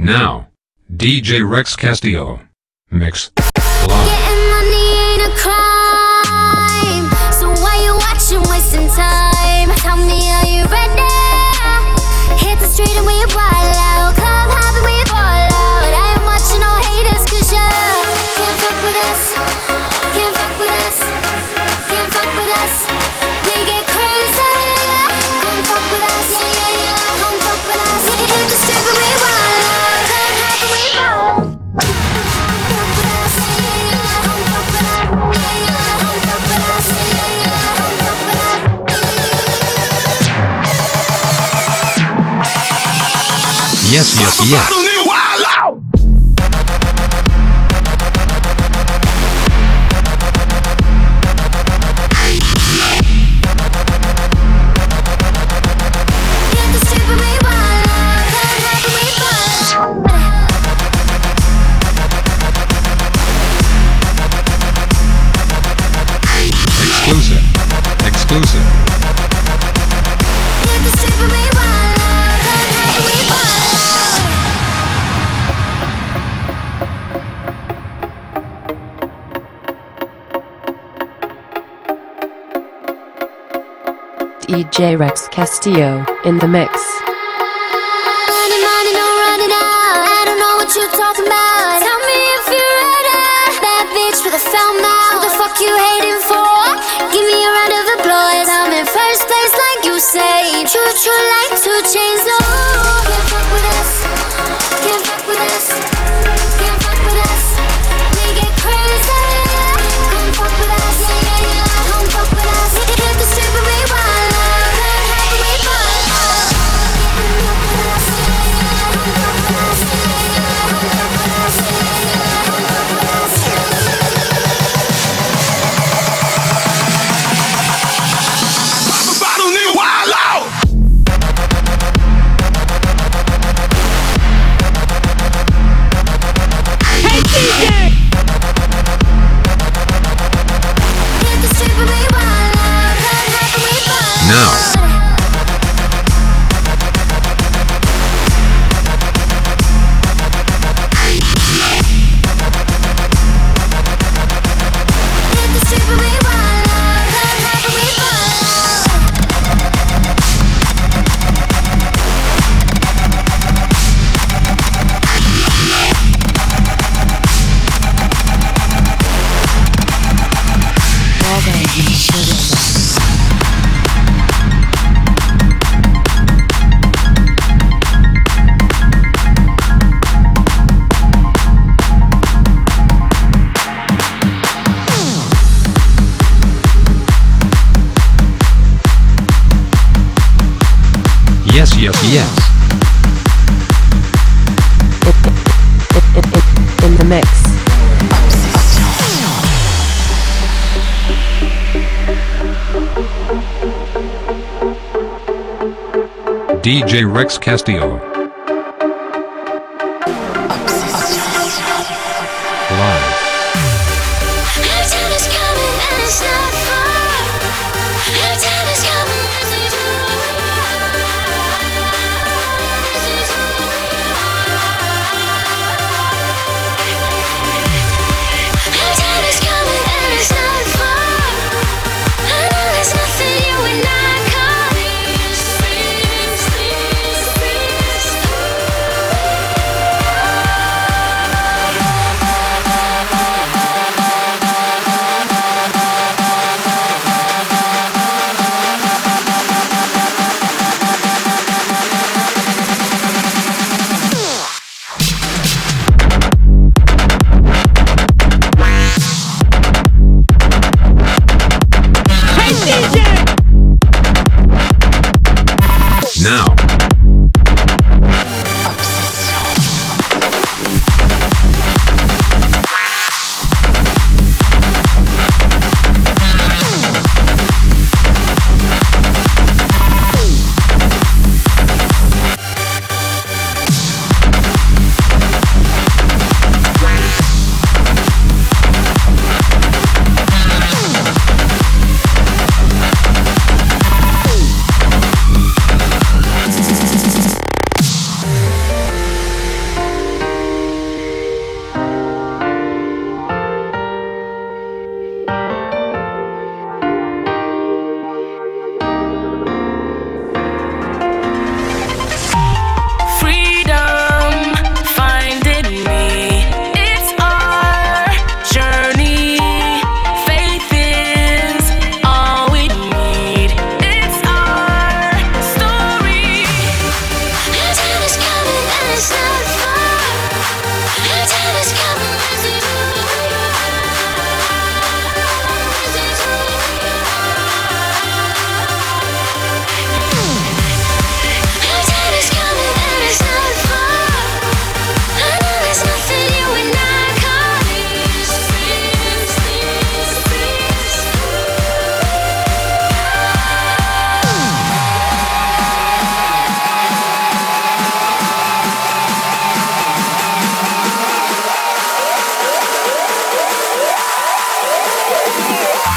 Now, DJ Rex Castillo. Mix. Getting money ain't a crime. So why you watching, wasting time? Tell me, are you ready? Hit the street and we wild Yes, yes, yes. DJ Rex Castillo in the mix. Money, money, no running out. I don't know what you're talking about. Tell me if you're ready. Bad bitch with a foul mouth. Who the fuck you hating for? Give me a round of applause. I'm in first place, like you say. True, true, like Rex Castillo.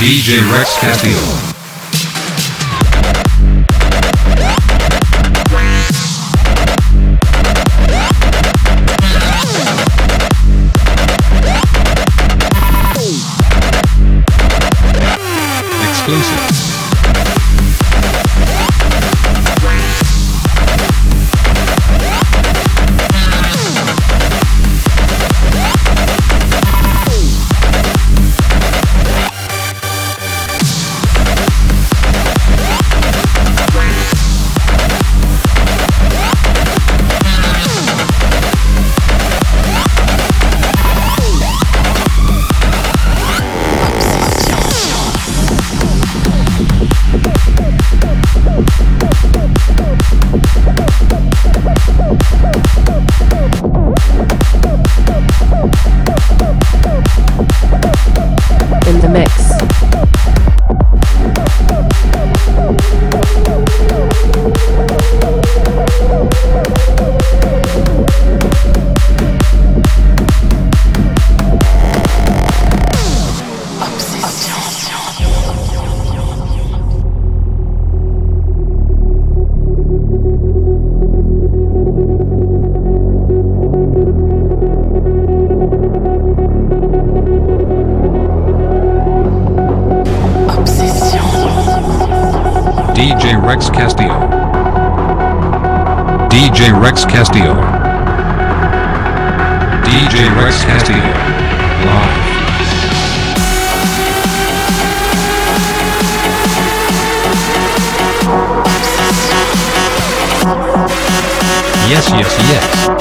DJ Rex Castillo. Rex Castillo. DJ Rex Castillo. DJ Rex Castillo. Live. Yes, yes, yes.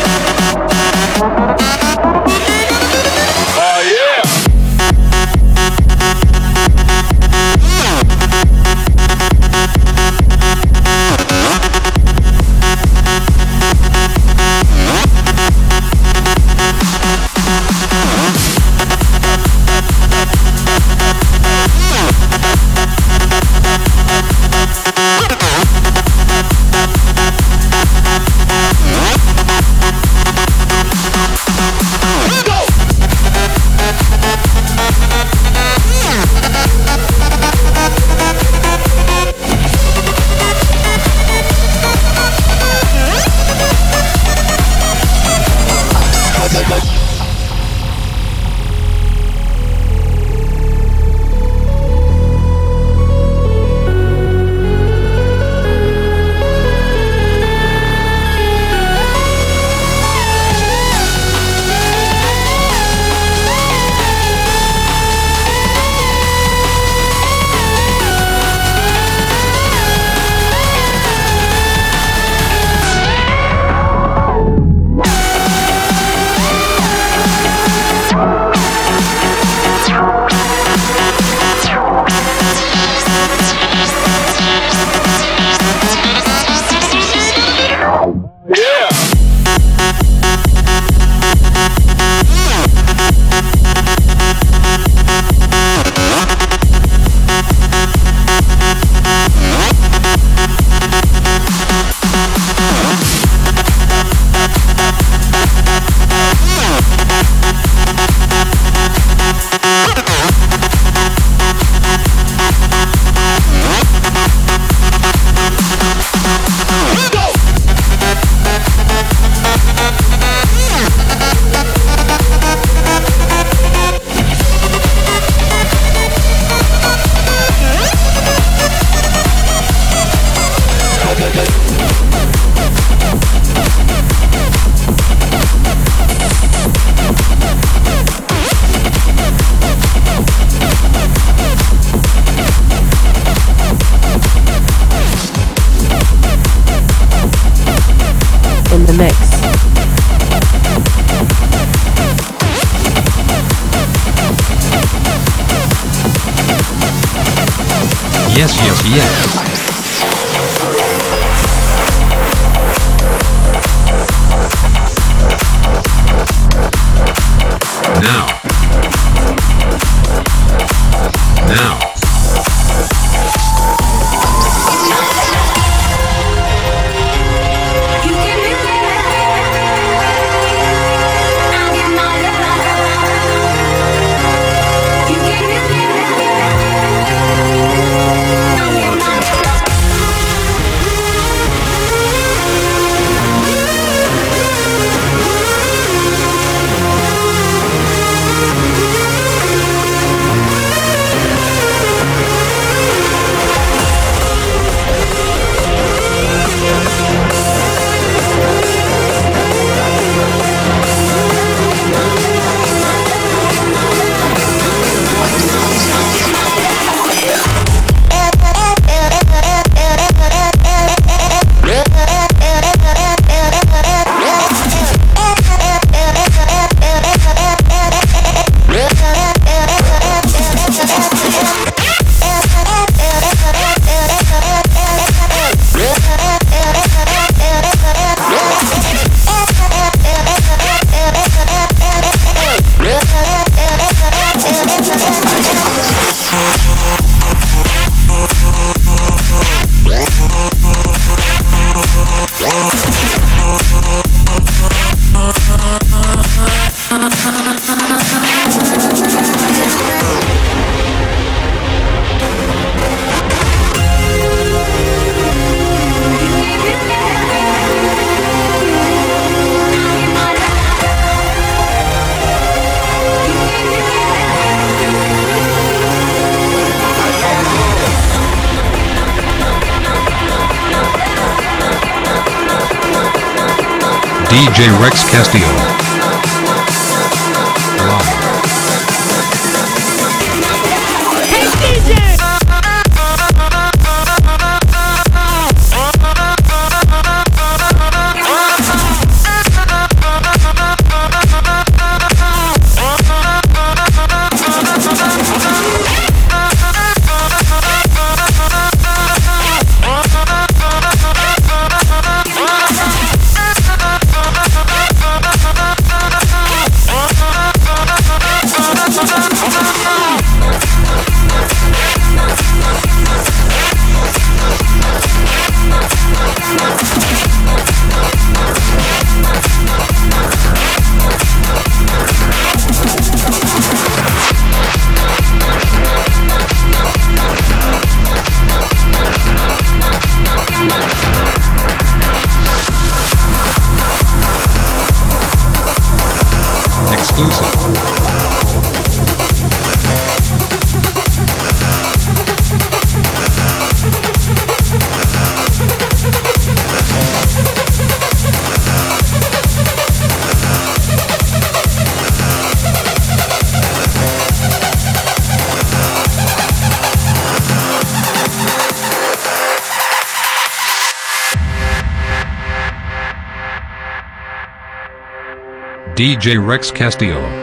DJ Rex Castillo. DJ Rex Castillo.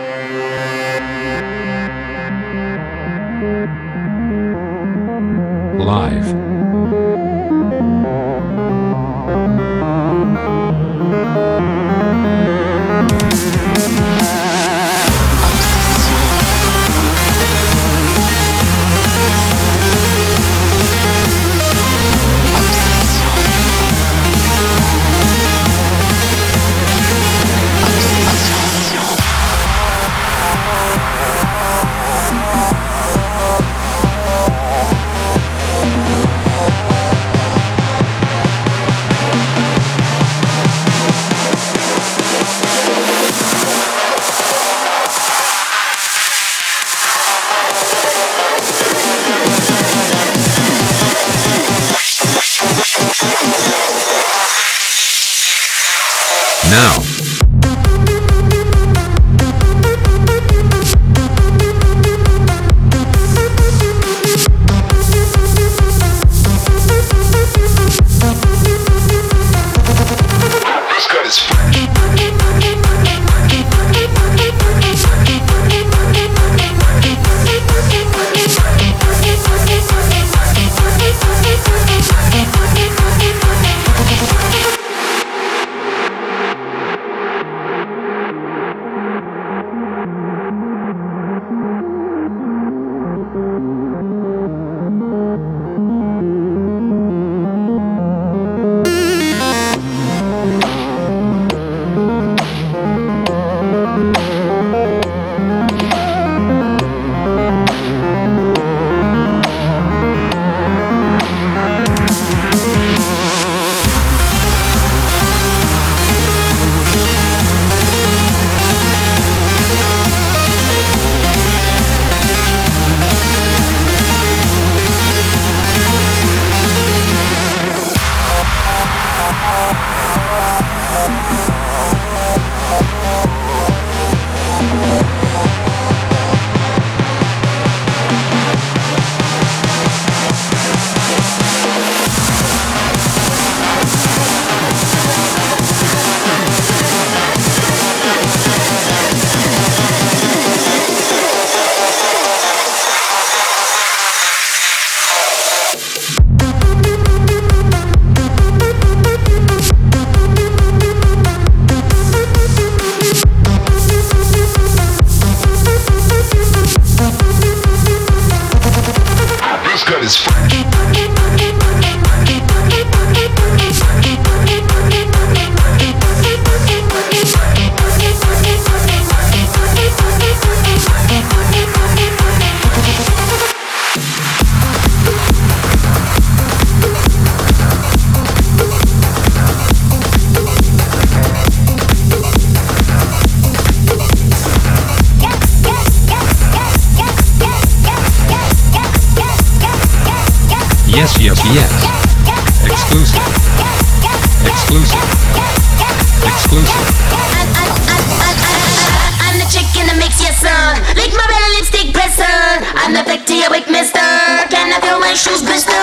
my shoes, blister.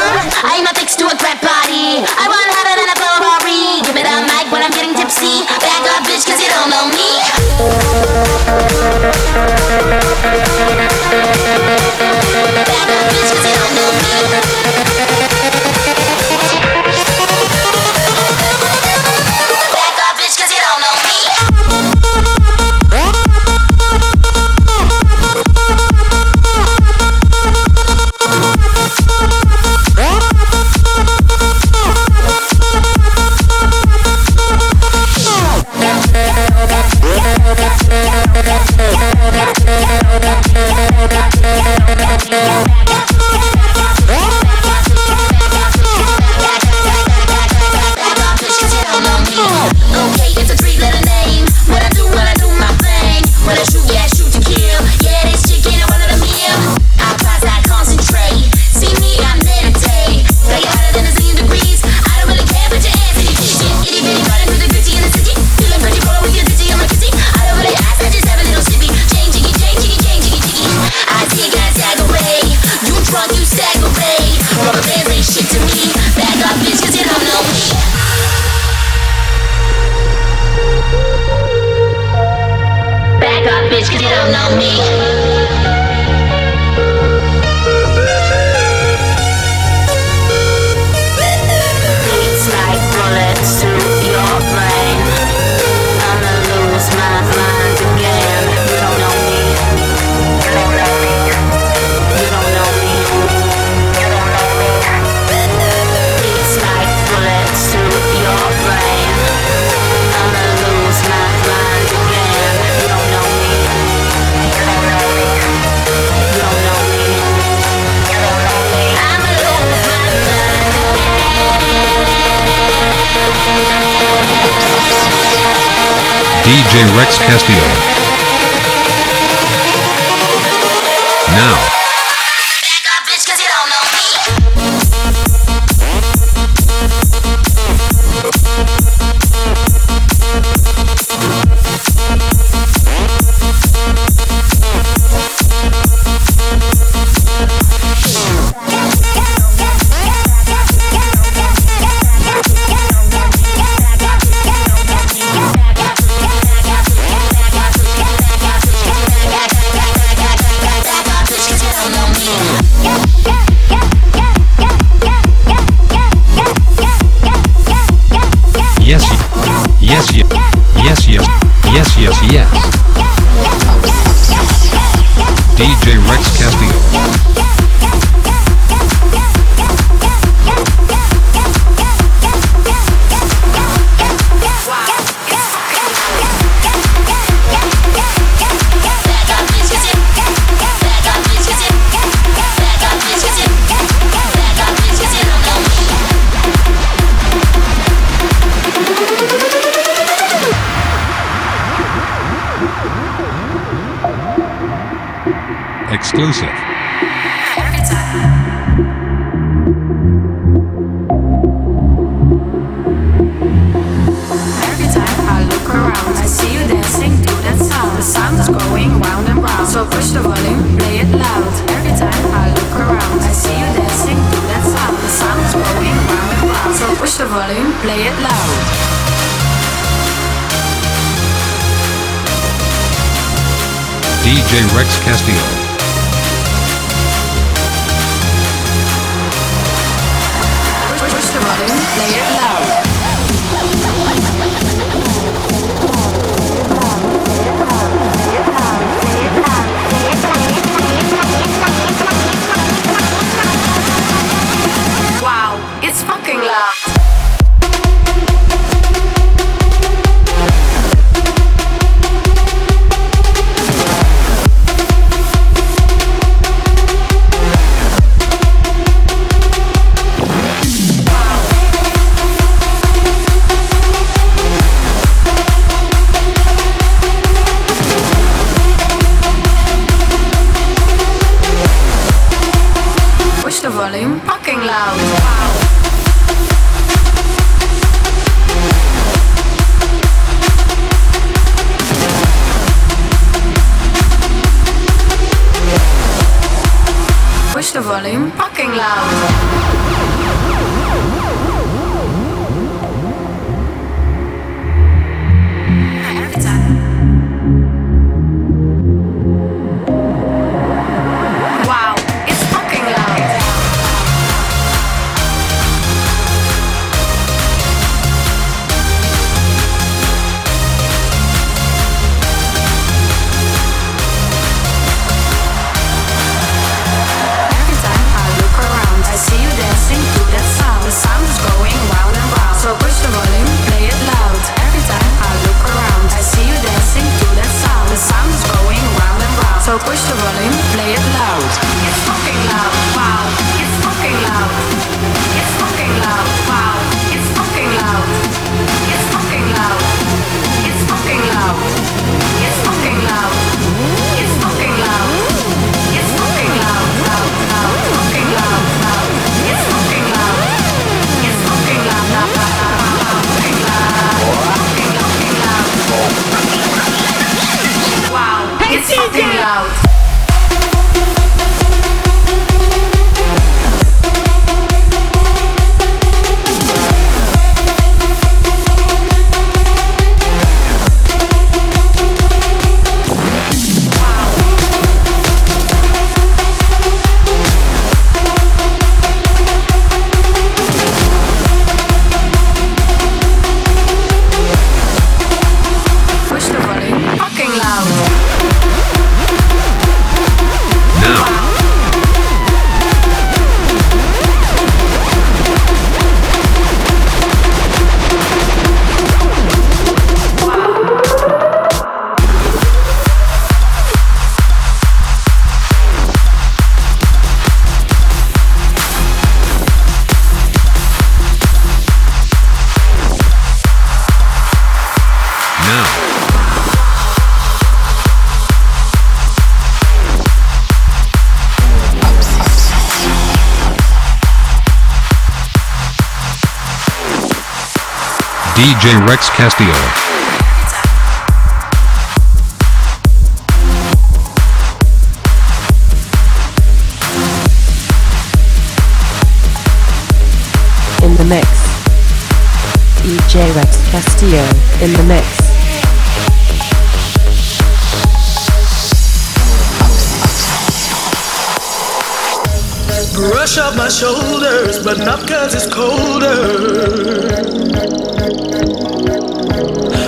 I'm a fix to a crap body. I want Rex Castillo. yes, yes, yes, yes, yes. DJ Rex Castillo. Exclusive. DJ Rex Castillo. In the mix. DJ Rex Castillo in the mix. Brush off my shoulders, but not cause it's colder.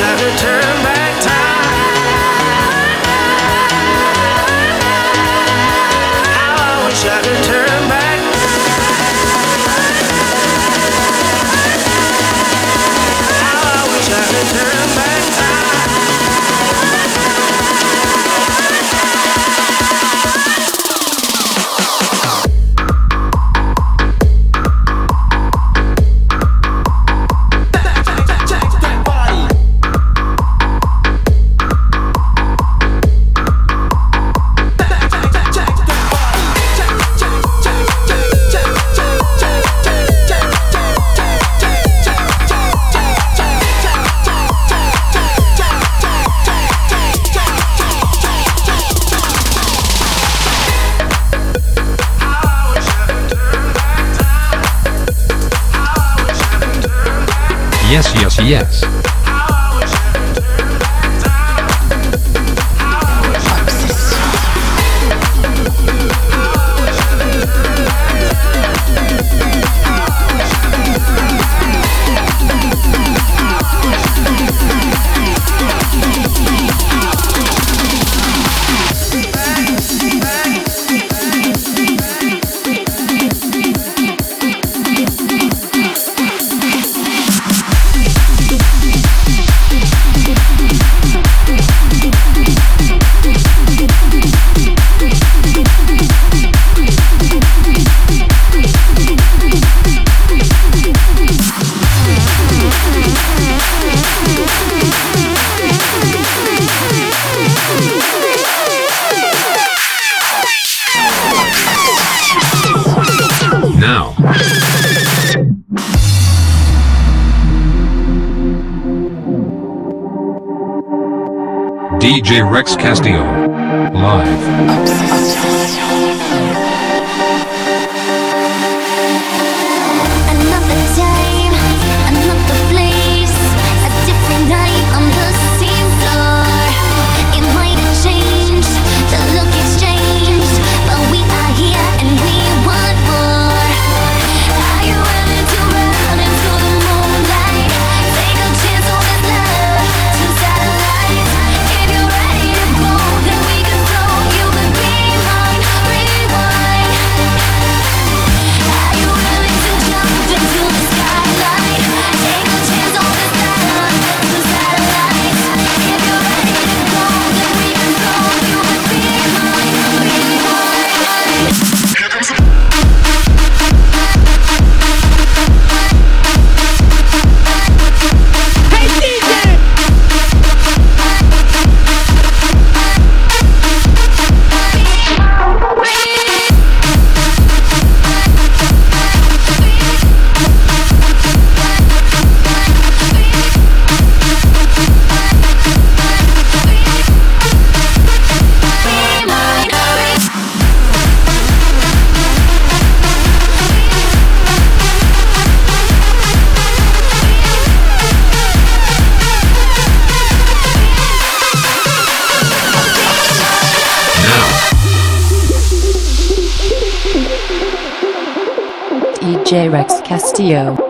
shattered yes. J. Rex Castillo. DJ Rex Castillo.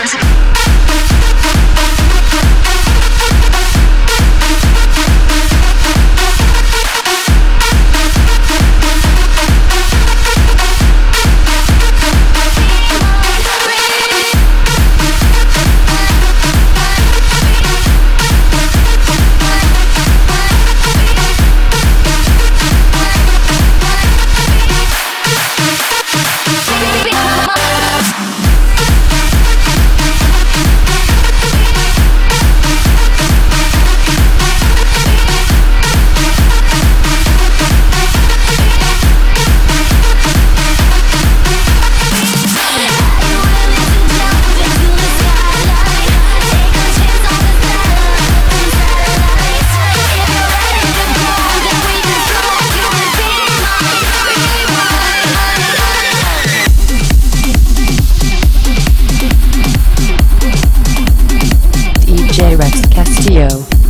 J. Rex Castillo.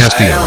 Castillo.